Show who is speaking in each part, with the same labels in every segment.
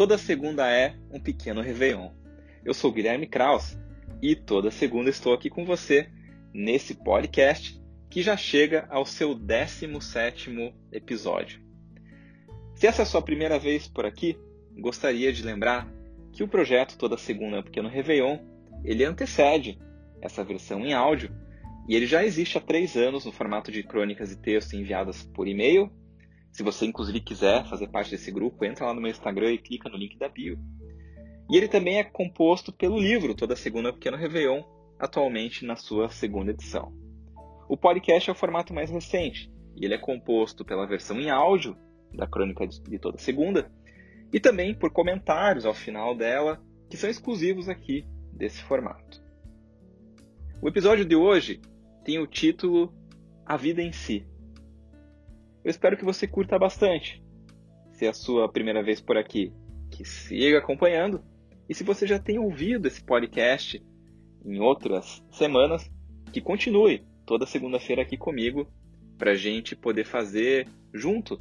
Speaker 1: toda segunda é um pequeno Réveillon. Eu sou Guilherme Kraus e toda segunda estou aqui com você nesse podcast que já chega ao seu 17º episódio. Se essa é a sua primeira vez por aqui, gostaria de lembrar que o projeto Toda Segunda é um Pequeno Réveillon, ele antecede essa versão em áudio e ele já existe há três anos no formato de crônicas e textos enviadas por e-mail se você, inclusive, quiser fazer parte desse grupo, entra lá no meu Instagram e clica no link da bio. E ele também é composto pelo livro Toda Segunda Pequeno Réveillon, atualmente na sua segunda edição. O podcast é o formato mais recente, e ele é composto pela versão em áudio da crônica de toda segunda, e também por comentários ao final dela, que são exclusivos aqui desse formato. O episódio de hoje tem o título A Vida em Si. Eu espero que você curta bastante. Se é a sua primeira vez por aqui, que siga acompanhando. E se você já tem ouvido esse podcast em outras semanas, que continue toda segunda-feira aqui comigo para a gente poder fazer junto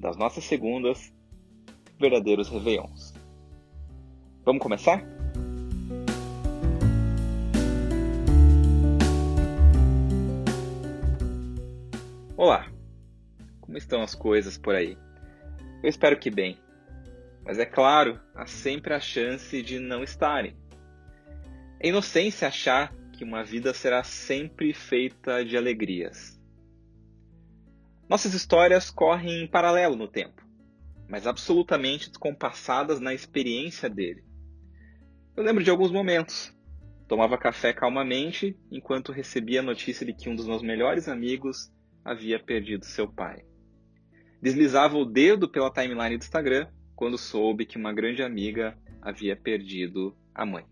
Speaker 1: das nossas segundas verdadeiros Réveillons. Vamos começar? Olá! Como estão as coisas por aí? Eu espero que bem. Mas é claro, há sempre a chance de não estarem. É inocência achar que uma vida será sempre feita de alegrias. Nossas histórias correm em paralelo no tempo, mas absolutamente descompassadas na experiência dele. Eu lembro de alguns momentos. Tomava café calmamente enquanto recebia a notícia de que um dos meus melhores amigos havia perdido seu pai. Deslizava o dedo pela timeline do Instagram quando soube que uma grande amiga havia perdido a mãe.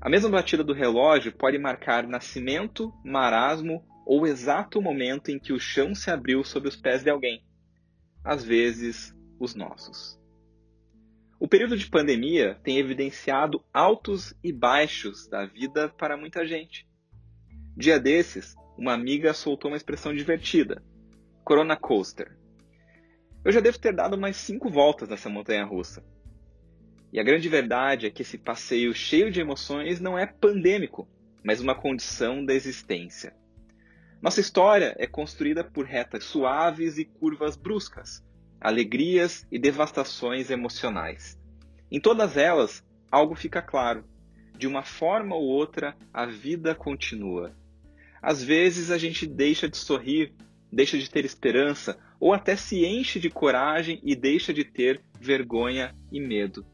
Speaker 1: A mesma batida do relógio pode marcar nascimento, marasmo ou o exato momento em que o chão se abriu sob os pés de alguém. Às vezes, os nossos. O período de pandemia tem evidenciado altos e baixos da vida para muita gente. Dia desses, uma amiga soltou uma expressão divertida: Corona Coaster. Eu já devo ter dado mais cinco voltas nessa montanha russa. E a grande verdade é que esse passeio cheio de emoções não é pandêmico, mas uma condição da existência. Nossa história é construída por retas suaves e curvas bruscas, alegrias e devastações emocionais. Em todas elas, algo fica claro. De uma forma ou outra, a vida continua. Às vezes a gente deixa de sorrir, deixa de ter esperança ou até se enche de coragem e deixa de ter vergonha e medo.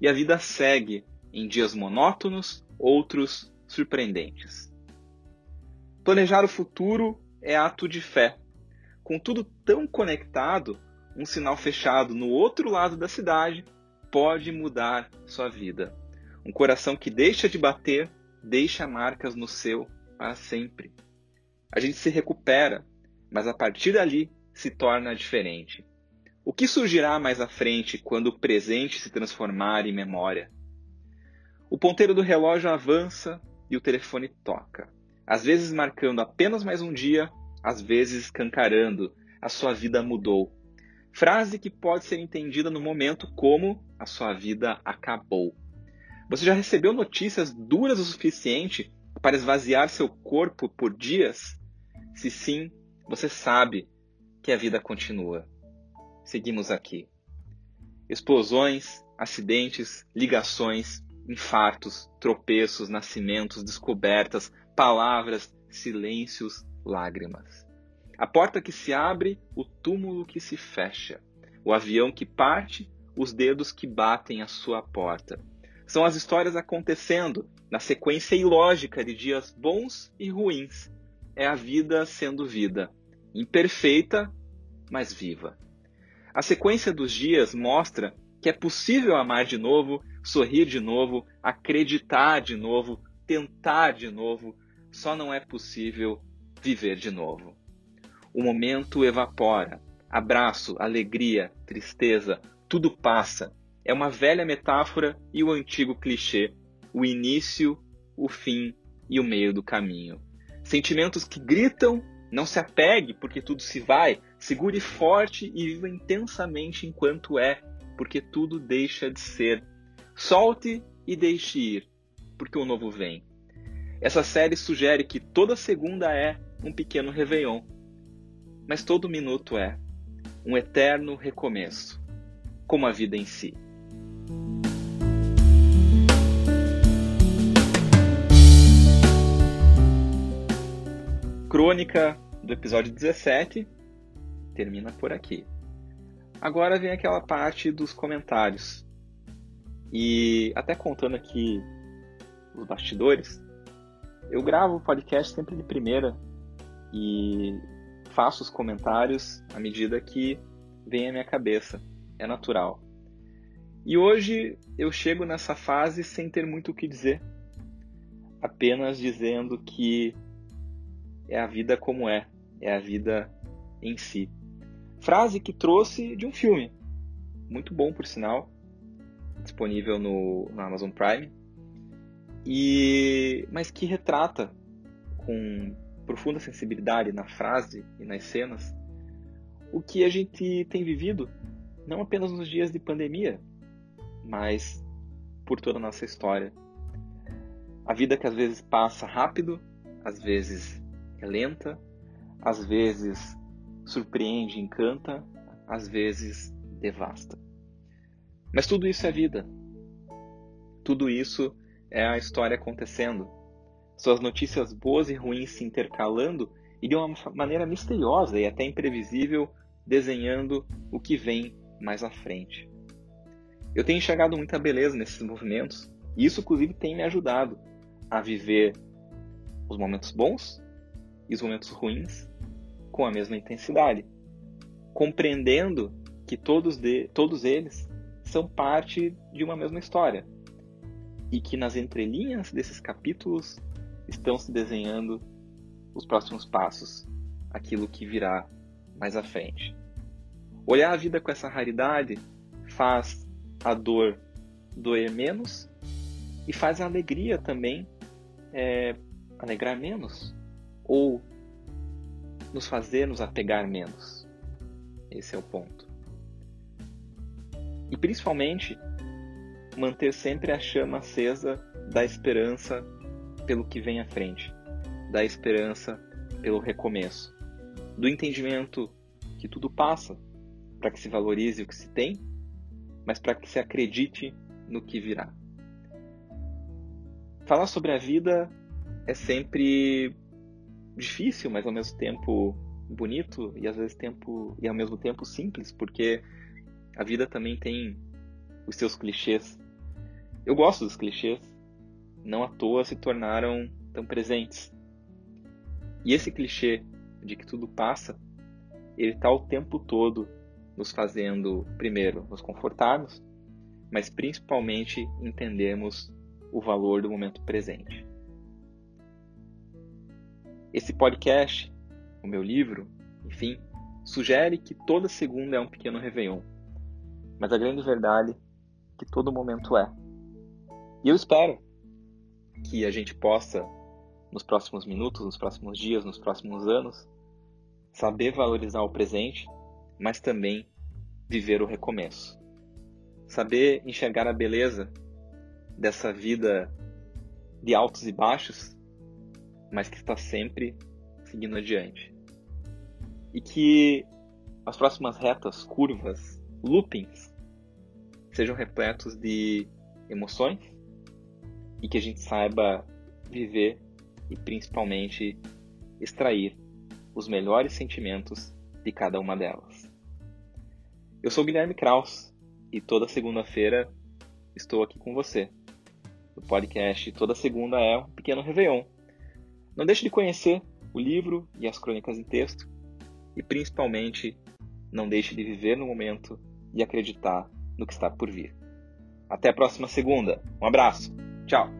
Speaker 1: E a vida segue em dias monótonos, outros surpreendentes. Planejar o futuro é ato de fé. Com tudo tão conectado, um sinal fechado no outro lado da cidade pode mudar sua vida. Um coração que deixa de bater deixa marcas no seu para sempre. A gente se recupera, mas a partir dali se torna diferente. O que surgirá mais à frente quando o presente se transformar em memória? O ponteiro do relógio avança e o telefone toca, às vezes marcando apenas mais um dia, às vezes escancarando a sua vida mudou. Frase que pode ser entendida no momento como a sua vida acabou. Você já recebeu notícias duras o suficiente para esvaziar seu corpo por dias? Se sim, você sabe que a vida continua. Seguimos aqui. Explosões, acidentes, ligações, infartos, tropeços, nascimentos, descobertas, palavras, silêncios, lágrimas. A porta que se abre, o túmulo que se fecha, o avião que parte, os dedos que batem a sua porta. São as histórias acontecendo na sequência ilógica de dias bons e ruins. É a vida sendo vida, imperfeita mas viva. A sequência dos dias mostra que é possível amar de novo, sorrir de novo, acreditar de novo, tentar de novo, só não é possível viver de novo. O momento evapora. Abraço, alegria, tristeza, tudo passa. É uma velha metáfora e o antigo clichê: o início, o fim e o meio do caminho. Sentimentos que gritam não se apegue porque tudo se vai. Segure forte e viva intensamente enquanto é. porque tudo deixa de ser. Solte e deixe ir, porque o novo vem. Essa série sugere que toda segunda é um pequeno réveillon, mas todo minuto é um eterno recomeço, como a vida em si. Crônica do episódio 17 termina por aqui. Agora vem aquela parte dos comentários. E até contando aqui os bastidores, eu gravo o podcast sempre de primeira e faço os comentários à medida que vem à minha cabeça. É natural. E hoje eu chego nessa fase sem ter muito o que dizer, apenas dizendo que é a vida como é, é a vida em si. Frase que trouxe de um filme, muito bom por sinal, disponível no, no Amazon Prime, e mas que retrata com profunda sensibilidade na frase e nas cenas o que a gente tem vivido, não apenas nos dias de pandemia, mas por toda a nossa história. A vida que às vezes passa rápido, às vezes é lenta, às vezes surpreende, encanta, às vezes devasta. Mas tudo isso é vida. Tudo isso é a história acontecendo. Suas notícias boas e ruins se intercalando e de uma maneira misteriosa e até imprevisível, desenhando o que vem mais à frente. Eu tenho enxergado muita beleza nesses movimentos e isso, inclusive, tem me ajudado a viver os momentos bons e os momentos ruins com a mesma intensidade, compreendendo que todos, de, todos eles são parte de uma mesma história e que nas entrelinhas desses capítulos estão se desenhando os próximos passos, aquilo que virá mais à frente. Olhar a vida com essa raridade faz a dor doer menos e faz a alegria também é, alegrar menos ou nos fazer nos apegar menos. Esse é o ponto. E principalmente manter sempre a chama acesa da esperança pelo que vem à frente, da esperança pelo recomeço, do entendimento que tudo passa, para que se valorize o que se tem, mas para que se acredite no que virá. Falar sobre a vida é sempre difícil, mas ao mesmo tempo bonito e às vezes tempo e ao mesmo tempo simples, porque a vida também tem os seus clichês eu gosto dos clichês, não à toa se tornaram tão presentes. E esse clichê de que tudo passa, ele está o tempo todo nos fazendo, primeiro, nos confortarmos, mas principalmente entendermos o valor do momento presente. Esse podcast, o meu livro, enfim, sugere que toda segunda é um pequeno réveillon. Mas a grande verdade é que todo momento é. E eu espero que a gente possa, nos próximos minutos, nos próximos dias, nos próximos anos, saber valorizar o presente, mas também viver o recomeço. Saber enxergar a beleza dessa vida de altos e baixos, mas que está sempre seguindo adiante. E que as próximas retas, curvas, loopings, sejam repletos de emoções, e que a gente saiba viver e principalmente extrair os melhores sentimentos de cada uma delas. Eu sou Guilherme Kraus e toda segunda-feira estou aqui com você. O podcast toda segunda é um pequeno réveillon. Não deixe de conhecer o livro e as crônicas em texto e principalmente não deixe de viver no momento e acreditar no que está por vir. Até a próxima segunda. Um abraço! Tchau!